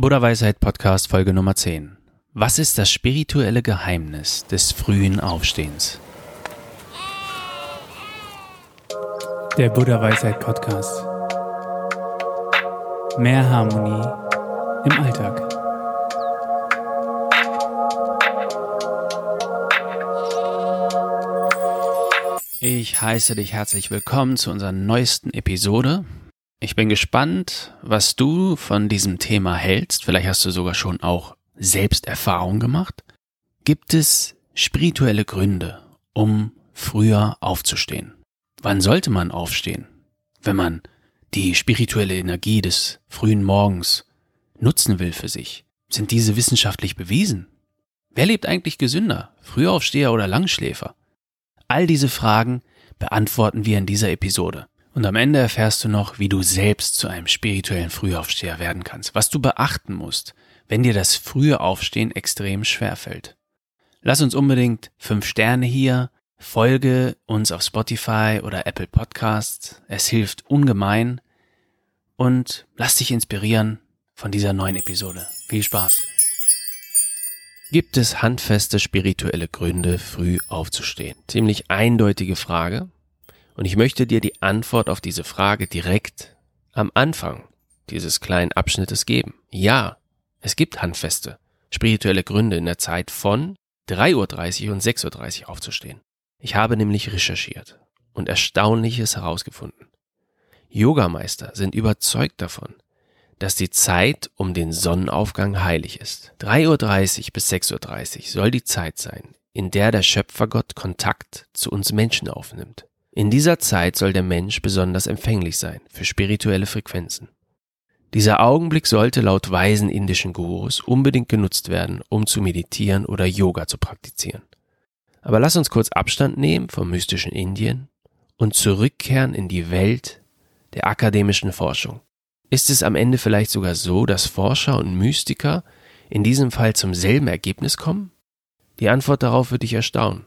Buddha Weisheit Podcast Folge Nummer 10. Was ist das spirituelle Geheimnis des frühen Aufstehens? Der Buddha Weisheit Podcast. Mehr Harmonie im Alltag. Ich heiße dich herzlich willkommen zu unserer neuesten Episode. Ich bin gespannt, was du von diesem Thema hältst. Vielleicht hast du sogar schon auch selbst Erfahrung gemacht. Gibt es spirituelle Gründe, um früher aufzustehen? Wann sollte man aufstehen, wenn man die spirituelle Energie des frühen Morgens nutzen will für sich? Sind diese wissenschaftlich bewiesen? Wer lebt eigentlich gesünder, Frühaufsteher oder Langschläfer? All diese Fragen beantworten wir in dieser Episode. Und am Ende erfährst du noch, wie du selbst zu einem spirituellen Frühaufsteher werden kannst, was du beachten musst, wenn dir das frühe Aufstehen extrem schwer fällt. Lass uns unbedingt fünf Sterne hier, folge uns auf Spotify oder Apple Podcasts, es hilft ungemein und lass dich inspirieren von dieser neuen Episode. Viel Spaß! Gibt es handfeste spirituelle Gründe, früh aufzustehen? Ziemlich eindeutige Frage, und ich möchte dir die Antwort auf diese Frage direkt am Anfang dieses kleinen Abschnittes geben. Ja, es gibt handfeste, spirituelle Gründe in der Zeit von 3.30 Uhr und 6.30 Uhr aufzustehen. Ich habe nämlich recherchiert und Erstaunliches herausgefunden. Yogameister sind überzeugt davon, dass die Zeit um den Sonnenaufgang heilig ist. 3.30 Uhr bis 6.30 Uhr soll die Zeit sein, in der der Schöpfergott Kontakt zu uns Menschen aufnimmt. In dieser Zeit soll der Mensch besonders empfänglich sein für spirituelle Frequenzen. Dieser Augenblick sollte laut weisen indischen Gurus unbedingt genutzt werden, um zu meditieren oder Yoga zu praktizieren. Aber lass uns kurz Abstand nehmen vom mystischen Indien und zurückkehren in die Welt der akademischen Forschung. Ist es am Ende vielleicht sogar so, dass Forscher und Mystiker in diesem Fall zum selben Ergebnis kommen? Die Antwort darauf wird dich erstaunen.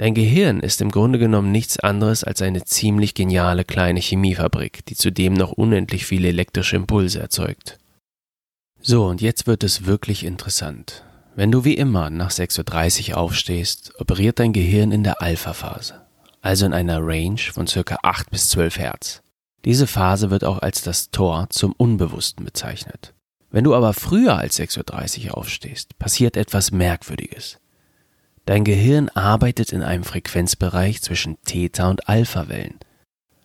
Dein Gehirn ist im Grunde genommen nichts anderes als eine ziemlich geniale kleine Chemiefabrik, die zudem noch unendlich viele elektrische Impulse erzeugt. So, und jetzt wird es wirklich interessant. Wenn du wie immer nach 6.30 Uhr aufstehst, operiert dein Gehirn in der Alpha-Phase, also in einer Range von ca. 8 bis 12 Hertz. Diese Phase wird auch als das Tor zum Unbewussten bezeichnet. Wenn du aber früher als 6.30 Uhr aufstehst, passiert etwas Merkwürdiges. Dein Gehirn arbeitet in einem Frequenzbereich zwischen Theta- und Alpha-Wellen,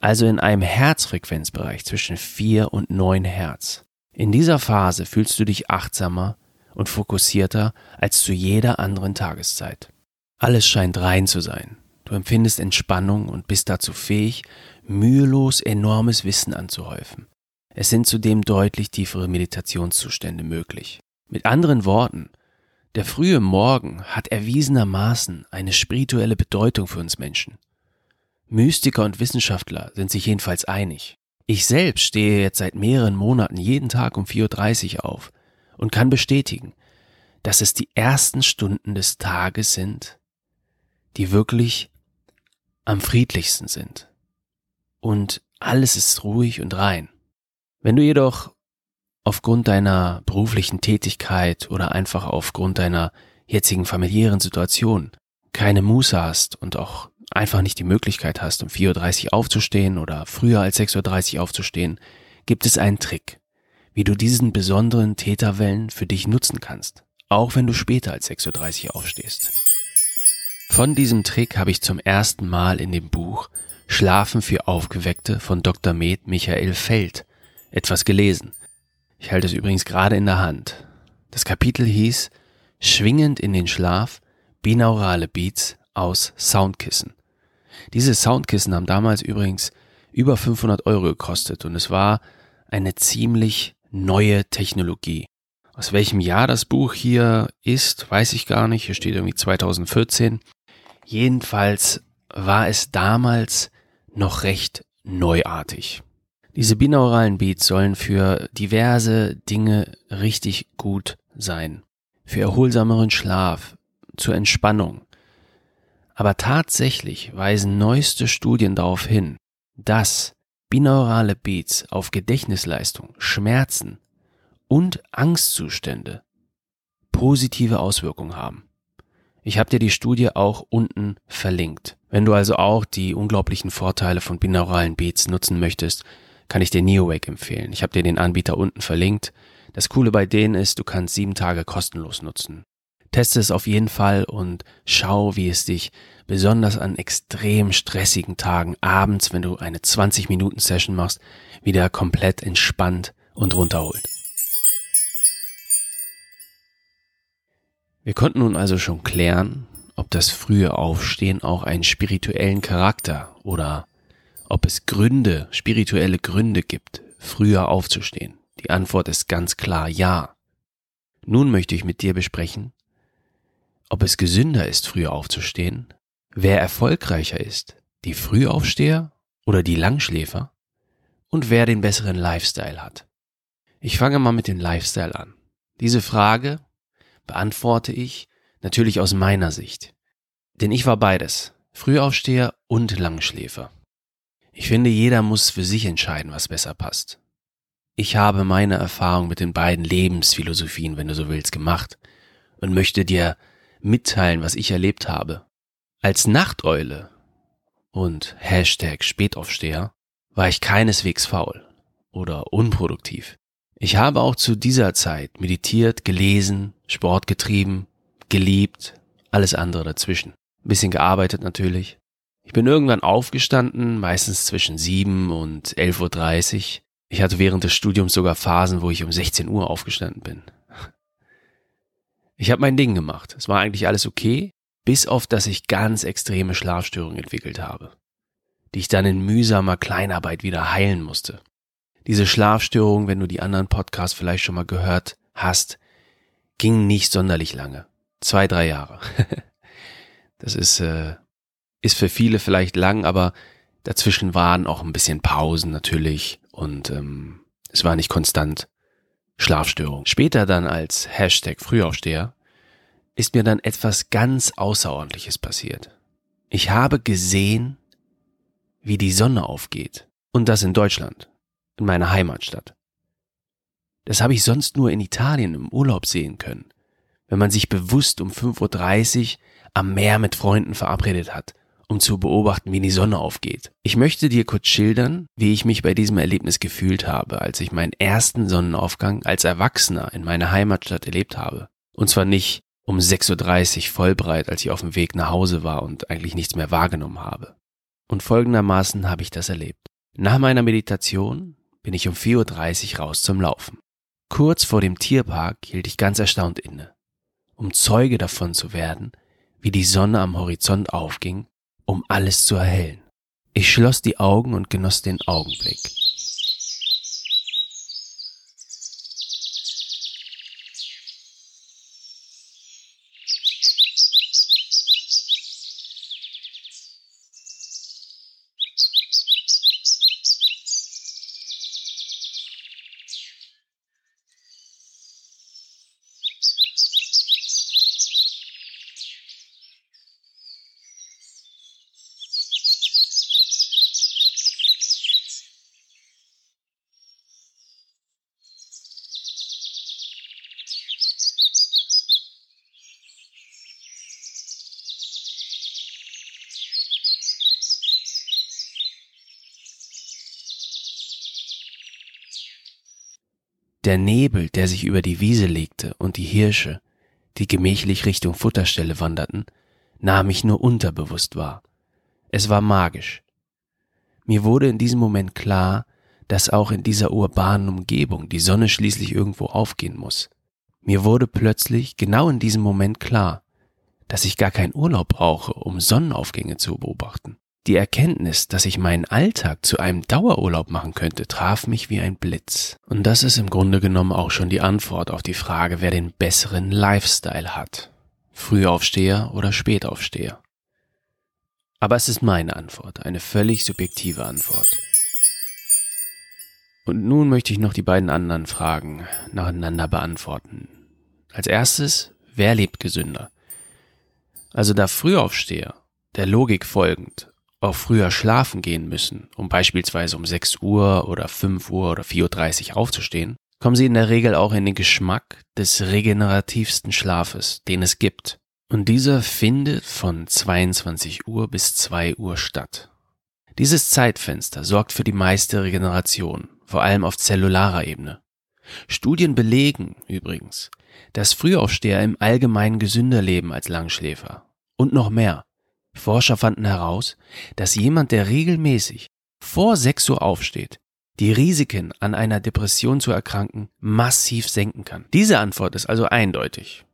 also in einem Herzfrequenzbereich zwischen 4 und 9 Hertz. In dieser Phase fühlst du dich achtsamer und fokussierter als zu jeder anderen Tageszeit. Alles scheint rein zu sein. Du empfindest Entspannung und bist dazu fähig, mühelos enormes Wissen anzuhäufen. Es sind zudem deutlich tiefere Meditationszustände möglich. Mit anderen Worten, der frühe Morgen hat erwiesenermaßen eine spirituelle Bedeutung für uns Menschen. Mystiker und Wissenschaftler sind sich jedenfalls einig. Ich selbst stehe jetzt seit mehreren Monaten jeden Tag um 4.30 Uhr auf und kann bestätigen, dass es die ersten Stunden des Tages sind, die wirklich am friedlichsten sind. Und alles ist ruhig und rein. Wenn du jedoch aufgrund deiner beruflichen Tätigkeit oder einfach aufgrund deiner jetzigen familiären Situation keine Muße hast und auch einfach nicht die Möglichkeit hast, um 4.30 Uhr aufzustehen oder früher als 6.30 Uhr aufzustehen, gibt es einen Trick, wie du diesen besonderen Täterwellen für dich nutzen kannst, auch wenn du später als 6.30 Uhr aufstehst. Von diesem Trick habe ich zum ersten Mal in dem Buch Schlafen für Aufgeweckte von Dr. Med Michael Feld etwas gelesen. Ich halte es übrigens gerade in der Hand. Das Kapitel hieß Schwingend in den Schlaf, binaurale Beats aus Soundkissen. Diese Soundkissen haben damals übrigens über 500 Euro gekostet und es war eine ziemlich neue Technologie. Aus welchem Jahr das Buch hier ist, weiß ich gar nicht. Hier steht irgendwie 2014. Jedenfalls war es damals noch recht neuartig. Diese binauralen Beats sollen für diverse Dinge richtig gut sein. Für erholsameren Schlaf, zur Entspannung. Aber tatsächlich weisen neueste Studien darauf hin, dass binaurale Beats auf Gedächtnisleistung, Schmerzen und Angstzustände positive Auswirkungen haben. Ich habe dir die Studie auch unten verlinkt. Wenn du also auch die unglaublichen Vorteile von binauralen Beats nutzen möchtest, kann ich dir NeoWake empfehlen. Ich habe dir den Anbieter unten verlinkt. Das Coole bei denen ist, du kannst sieben Tage kostenlos nutzen. Teste es auf jeden Fall und schau, wie es dich besonders an extrem stressigen Tagen abends, wenn du eine 20 Minuten Session machst, wieder komplett entspannt und runterholt. Wir konnten nun also schon klären, ob das frühe Aufstehen auch einen spirituellen Charakter oder ob es Gründe, spirituelle Gründe gibt, früher aufzustehen. Die Antwort ist ganz klar ja. Nun möchte ich mit dir besprechen, ob es gesünder ist, früher aufzustehen, wer erfolgreicher ist, die Frühaufsteher oder die Langschläfer und wer den besseren Lifestyle hat. Ich fange mal mit dem Lifestyle an. Diese Frage beantworte ich natürlich aus meiner Sicht. Denn ich war beides, Frühaufsteher und Langschläfer. Ich finde, jeder muss für sich entscheiden, was besser passt. Ich habe meine Erfahrung mit den beiden Lebensphilosophien, wenn du so willst, gemacht und möchte dir mitteilen, was ich erlebt habe. Als Nachteule und Hashtag Spätaufsteher war ich keineswegs faul oder unproduktiv. Ich habe auch zu dieser Zeit meditiert, gelesen, Sport getrieben, geliebt, alles andere dazwischen. Bisschen gearbeitet natürlich. Ich bin irgendwann aufgestanden, meistens zwischen 7 und 11.30 Uhr. Ich hatte während des Studiums sogar Phasen, wo ich um 16 Uhr aufgestanden bin. Ich habe mein Ding gemacht. Es war eigentlich alles okay, bis auf dass ich ganz extreme Schlafstörungen entwickelt habe, die ich dann in mühsamer Kleinarbeit wieder heilen musste. Diese Schlafstörung, wenn du die anderen Podcasts vielleicht schon mal gehört hast, ging nicht sonderlich lange. Zwei, drei Jahre. das ist, äh, ist für viele vielleicht lang, aber dazwischen waren auch ein bisschen Pausen natürlich und ähm, es war nicht konstant Schlafstörung. Später dann als Hashtag Frühaufsteher ist mir dann etwas ganz Außerordentliches passiert. Ich habe gesehen, wie die Sonne aufgeht. Und das in Deutschland, in meiner Heimatstadt. Das habe ich sonst nur in Italien im Urlaub sehen können, wenn man sich bewusst um 5.30 Uhr am Meer mit Freunden verabredet hat, um zu beobachten, wie die Sonne aufgeht. Ich möchte dir kurz schildern, wie ich mich bei diesem Erlebnis gefühlt habe, als ich meinen ersten Sonnenaufgang als Erwachsener in meiner Heimatstadt erlebt habe. Und zwar nicht um 6.30 Uhr vollbreit, als ich auf dem Weg nach Hause war und eigentlich nichts mehr wahrgenommen habe. Und folgendermaßen habe ich das erlebt. Nach meiner Meditation bin ich um 4.30 Uhr raus zum Laufen. Kurz vor dem Tierpark hielt ich ganz erstaunt inne, um Zeuge davon zu werden, wie die Sonne am Horizont aufging, um alles zu erhellen. Ich schloss die Augen und genoss den Augenblick. Der Nebel, der sich über die Wiese legte und die Hirsche, die gemächlich Richtung Futterstelle wanderten, nahm ich nur unterbewusst wahr. Es war magisch. Mir wurde in diesem Moment klar, dass auch in dieser urbanen Umgebung die Sonne schließlich irgendwo aufgehen muss. Mir wurde plötzlich genau in diesem Moment klar, dass ich gar keinen Urlaub brauche, um Sonnenaufgänge zu beobachten. Die Erkenntnis, dass ich meinen Alltag zu einem Dauerurlaub machen könnte, traf mich wie ein Blitz. Und das ist im Grunde genommen auch schon die Antwort auf die Frage, wer den besseren Lifestyle hat. Frühaufsteher oder Spätaufsteher. Aber es ist meine Antwort, eine völlig subjektive Antwort. Und nun möchte ich noch die beiden anderen Fragen nacheinander beantworten. Als erstes, wer lebt gesünder? Also da Frühaufsteher, der Logik folgend, auch früher schlafen gehen müssen, um beispielsweise um 6 Uhr oder 5 Uhr oder 4.30 Uhr aufzustehen, kommen sie in der Regel auch in den Geschmack des regenerativsten Schlafes, den es gibt. Und dieser findet von 22 Uhr bis 2 Uhr statt. Dieses Zeitfenster sorgt für die meiste Regeneration, vor allem auf zellularer Ebene. Studien belegen übrigens, dass Frühaufsteher im Allgemeinen gesünder leben als Langschläfer. Und noch mehr. Forscher fanden heraus, dass jemand, der regelmäßig vor 6 Uhr aufsteht, die Risiken an einer Depression zu erkranken massiv senken kann. Diese Antwort ist also eindeutig.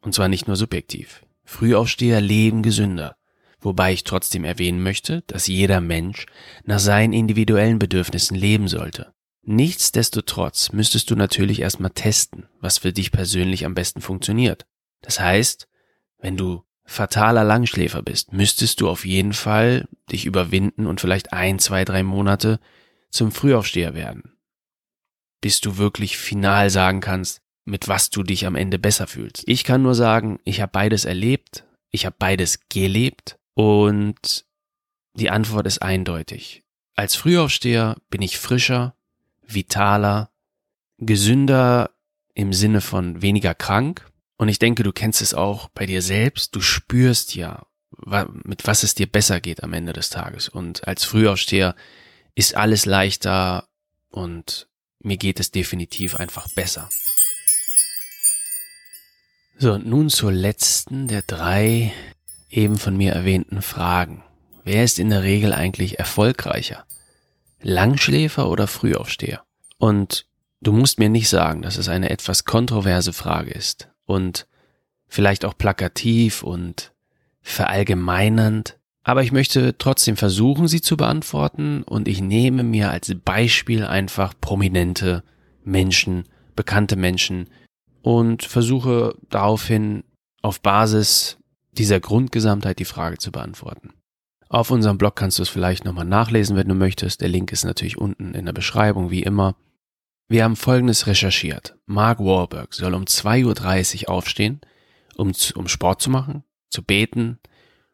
Und zwar nicht nur subjektiv. Frühaufsteher leben gesünder. Wobei ich trotzdem erwähnen möchte, dass jeder Mensch nach seinen individuellen Bedürfnissen leben sollte. Nichtsdestotrotz müsstest du natürlich erstmal testen, was für dich persönlich am besten funktioniert. Das heißt, wenn du fataler Langschläfer bist, müsstest du auf jeden Fall dich überwinden und vielleicht ein, zwei, drei Monate zum Frühaufsteher werden. Bis du wirklich final sagen kannst, mit was du dich am Ende besser fühlst. Ich kann nur sagen, ich habe beides erlebt, ich habe beides gelebt und die Antwort ist eindeutig. Als Frühaufsteher bin ich frischer, vitaler, gesünder im Sinne von weniger krank. Und ich denke, du kennst es auch bei dir selbst. Du spürst ja, mit was es dir besser geht am Ende des Tages. Und als Frühaufsteher ist alles leichter und mir geht es definitiv einfach besser. So, und nun zur letzten der drei eben von mir erwähnten Fragen. Wer ist in der Regel eigentlich erfolgreicher? Langschläfer oder Frühaufsteher? Und du musst mir nicht sagen, dass es eine etwas kontroverse Frage ist und vielleicht auch plakativ und verallgemeinernd, aber ich möchte trotzdem versuchen, sie zu beantworten und ich nehme mir als Beispiel einfach prominente Menschen, bekannte Menschen und versuche daraufhin auf Basis dieser Grundgesamtheit die Frage zu beantworten. Auf unserem Blog kannst du es vielleicht nochmal nachlesen, wenn du möchtest. Der Link ist natürlich unten in der Beschreibung, wie immer. Wir haben Folgendes recherchiert. Mark Wahlberg soll um 2.30 Uhr aufstehen, um, um Sport zu machen, zu beten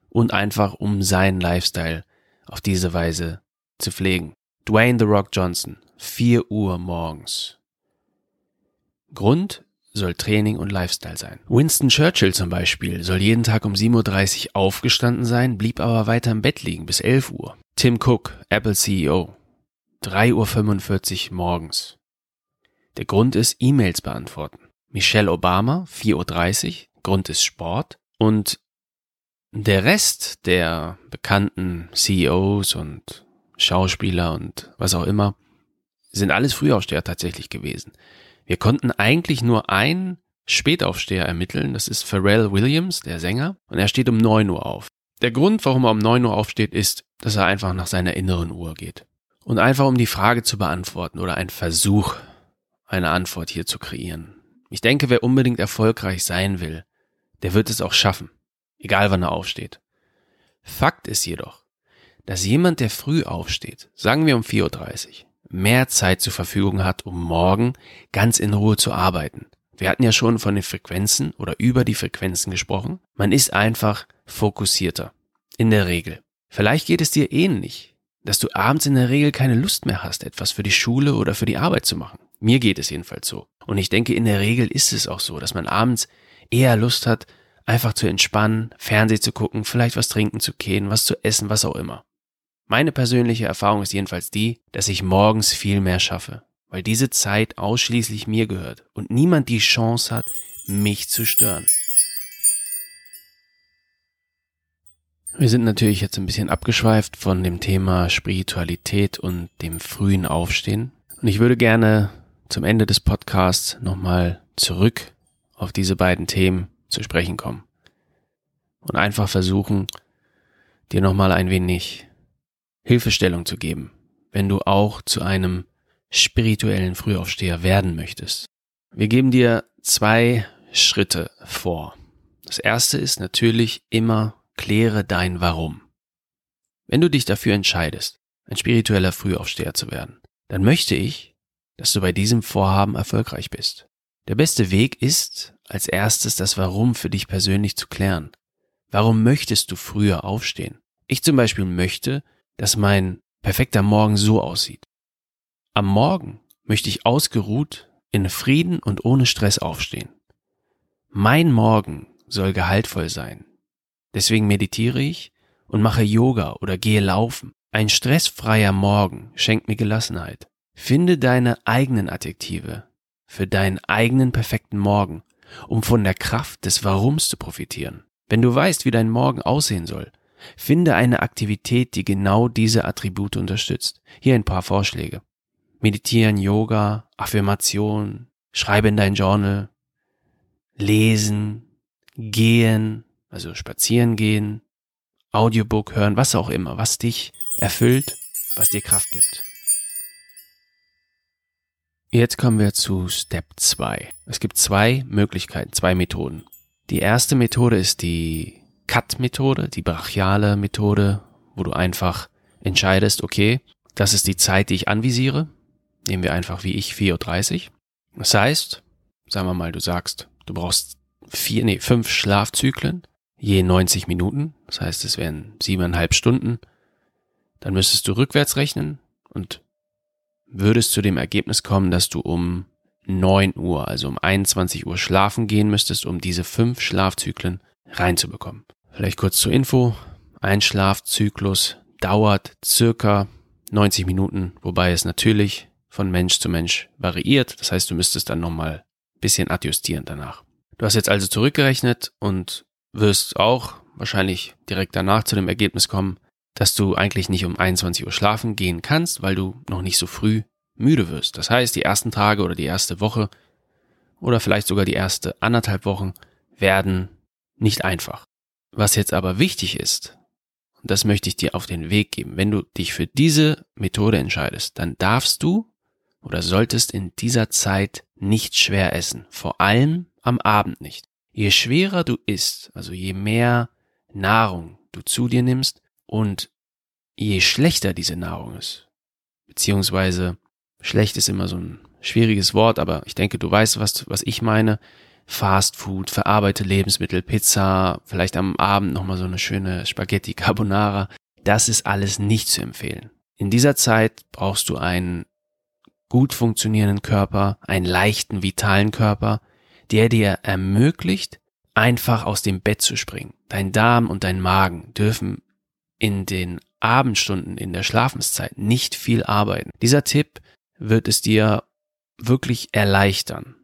und einfach um seinen Lifestyle auf diese Weise zu pflegen. Dwayne The Rock Johnson, 4 Uhr morgens. Grund soll Training und Lifestyle sein. Winston Churchill zum Beispiel soll jeden Tag um 7.30 Uhr aufgestanden sein, blieb aber weiter im Bett liegen bis 11 Uhr. Tim Cook, Apple CEO, 3.45 Uhr morgens. Der Grund ist E-Mails beantworten. Michelle Obama, 4.30 Uhr, Grund ist Sport. Und der Rest der bekannten CEOs und Schauspieler und was auch immer sind alles Frühaufsteher tatsächlich gewesen. Wir konnten eigentlich nur einen Spätaufsteher ermitteln, das ist Pharrell Williams, der Sänger, und er steht um 9 Uhr auf. Der Grund, warum er um 9 Uhr aufsteht, ist, dass er einfach nach seiner inneren Uhr geht. Und einfach um die Frage zu beantworten oder ein Versuch, eine Antwort hier zu kreieren. Ich denke, wer unbedingt erfolgreich sein will, der wird es auch schaffen, egal wann er aufsteht. Fakt ist jedoch, dass jemand, der früh aufsteht, sagen wir um 4.30 Uhr, mehr Zeit zur Verfügung hat, um morgen ganz in Ruhe zu arbeiten. Wir hatten ja schon von den Frequenzen oder über die Frequenzen gesprochen. Man ist einfach fokussierter. In der Regel. Vielleicht geht es dir ähnlich, dass du abends in der Regel keine Lust mehr hast, etwas für die Schule oder für die Arbeit zu machen. Mir geht es jedenfalls so. Und ich denke, in der Regel ist es auch so, dass man abends eher Lust hat, einfach zu entspannen, Fernseh zu gucken, vielleicht was trinken zu gehen, was zu essen, was auch immer. Meine persönliche Erfahrung ist jedenfalls die, dass ich morgens viel mehr schaffe, weil diese Zeit ausschließlich mir gehört und niemand die Chance hat, mich zu stören. Wir sind natürlich jetzt ein bisschen abgeschweift von dem Thema Spiritualität und dem frühen Aufstehen. Und ich würde gerne zum Ende des Podcasts nochmal zurück auf diese beiden Themen zu sprechen kommen. Und einfach versuchen, dir nochmal ein wenig Hilfestellung zu geben, wenn du auch zu einem spirituellen Frühaufsteher werden möchtest. Wir geben dir zwei Schritte vor. Das erste ist natürlich immer kläre dein Warum. Wenn du dich dafür entscheidest, ein spiritueller Frühaufsteher zu werden, dann möchte ich, dass du bei diesem Vorhaben erfolgreich bist. Der beste Weg ist, als erstes das Warum für dich persönlich zu klären. Warum möchtest du früher aufstehen? Ich zum Beispiel möchte, dass mein perfekter Morgen so aussieht. Am Morgen möchte ich ausgeruht in Frieden und ohne Stress aufstehen. Mein Morgen soll gehaltvoll sein. Deswegen meditiere ich und mache Yoga oder gehe laufen. Ein stressfreier Morgen schenkt mir Gelassenheit. Finde deine eigenen Adjektive für deinen eigenen perfekten Morgen, um von der Kraft des Warums zu profitieren. Wenn du weißt, wie dein Morgen aussehen soll, finde eine Aktivität, die genau diese Attribute unterstützt. Hier ein paar Vorschläge. Meditieren, Yoga, Affirmation, schreibe in dein Journal, lesen, gehen, also spazieren gehen, Audiobook hören, was auch immer, was dich erfüllt, was dir Kraft gibt. Jetzt kommen wir zu Step 2. Es gibt zwei Möglichkeiten, zwei Methoden. Die erste Methode ist die Cut-Methode, die brachiale Methode, wo du einfach entscheidest, okay, das ist die Zeit, die ich anvisiere. Nehmen wir einfach wie ich 4.30 Uhr. Das heißt, sagen wir mal, du sagst, du brauchst vier, nee, fünf Schlafzyklen, je 90 Minuten. Das heißt, es wären siebeneinhalb Stunden. Dann müsstest du rückwärts rechnen und würdest zu dem Ergebnis kommen, dass du um 9 Uhr, also um 21 Uhr schlafen gehen müsstest, um diese fünf Schlafzyklen reinzubekommen. Vielleicht kurz zur Info. Ein Schlafzyklus dauert circa 90 Minuten, wobei es natürlich von Mensch zu Mensch variiert. Das heißt, du müsstest dann nochmal ein bisschen adjustieren danach. Du hast jetzt also zurückgerechnet und wirst auch wahrscheinlich direkt danach zu dem Ergebnis kommen, dass du eigentlich nicht um 21 Uhr schlafen gehen kannst, weil du noch nicht so früh müde wirst. Das heißt, die ersten Tage oder die erste Woche oder vielleicht sogar die erste anderthalb Wochen werden nicht einfach. Was jetzt aber wichtig ist, und das möchte ich dir auf den Weg geben, wenn du dich für diese Methode entscheidest, dann darfst du oder solltest in dieser Zeit nicht schwer essen, vor allem am Abend nicht. Je schwerer du isst, also je mehr Nahrung du zu dir nimmst und je schlechter diese Nahrung ist, beziehungsweise schlecht ist immer so ein schwieriges Wort, aber ich denke, du weißt, was, was ich meine. Fast Food, verarbeitete Lebensmittel, Pizza, vielleicht am Abend nochmal so eine schöne Spaghetti Carbonara. Das ist alles nicht zu empfehlen. In dieser Zeit brauchst du einen gut funktionierenden Körper, einen leichten, vitalen Körper, der dir ermöglicht, einfach aus dem Bett zu springen. Dein Darm und dein Magen dürfen in den Abendstunden in der Schlafenszeit nicht viel arbeiten. Dieser Tipp wird es dir wirklich erleichtern,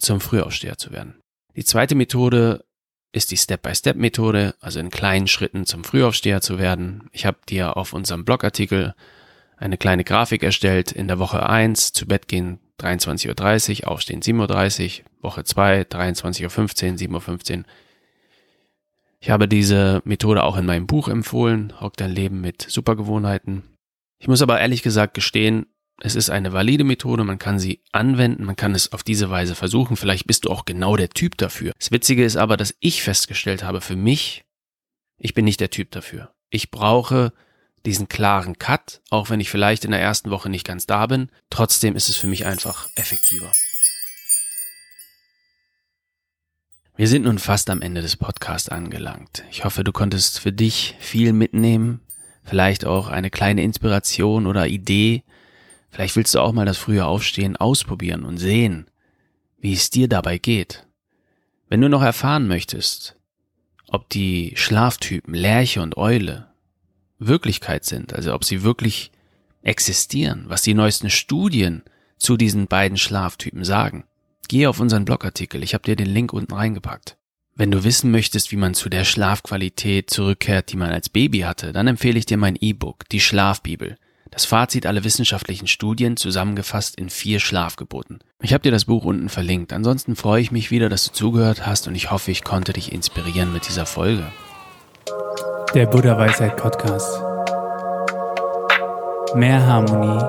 zum Frühaufsteher zu werden. Die zweite Methode ist die Step-by-Step-Methode, also in kleinen Schritten zum Frühaufsteher zu werden. Ich habe dir auf unserem Blogartikel eine kleine Grafik erstellt. In der Woche 1 zu Bett gehen 23.30 Uhr, aufstehen 7.30 Uhr, Woche 2 23.15 Uhr, 7.15 Uhr. Ich habe diese Methode auch in meinem Buch empfohlen, Rock dein Leben mit Supergewohnheiten. Ich muss aber ehrlich gesagt gestehen, es ist eine valide Methode, man kann sie anwenden, man kann es auf diese Weise versuchen, vielleicht bist du auch genau der Typ dafür. Das Witzige ist aber, dass ich festgestellt habe, für mich, ich bin nicht der Typ dafür. Ich brauche diesen klaren Cut, auch wenn ich vielleicht in der ersten Woche nicht ganz da bin. Trotzdem ist es für mich einfach effektiver. Wir sind nun fast am Ende des Podcasts angelangt. Ich hoffe, du konntest für dich viel mitnehmen, vielleicht auch eine kleine Inspiration oder Idee. Vielleicht willst du auch mal das frühe Aufstehen ausprobieren und sehen, wie es dir dabei geht. Wenn du noch erfahren möchtest, ob die Schlaftypen Lerche und Eule Wirklichkeit sind, also ob sie wirklich existieren, was die neuesten Studien zu diesen beiden Schlaftypen sagen. Geh auf unseren Blogartikel, ich habe dir den Link unten reingepackt. Wenn du wissen möchtest, wie man zu der Schlafqualität zurückkehrt, die man als Baby hatte, dann empfehle ich dir mein E-Book, die Schlafbibel. Das Fazit aller wissenschaftlichen Studien zusammengefasst in vier Schlafgeboten. Ich habe dir das Buch unten verlinkt. Ansonsten freue ich mich wieder, dass du zugehört hast und ich hoffe, ich konnte dich inspirieren mit dieser Folge. Der Buddha Weisheit Podcast. Mehr Harmonie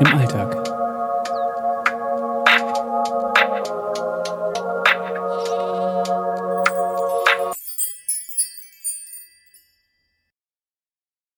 im Alltag.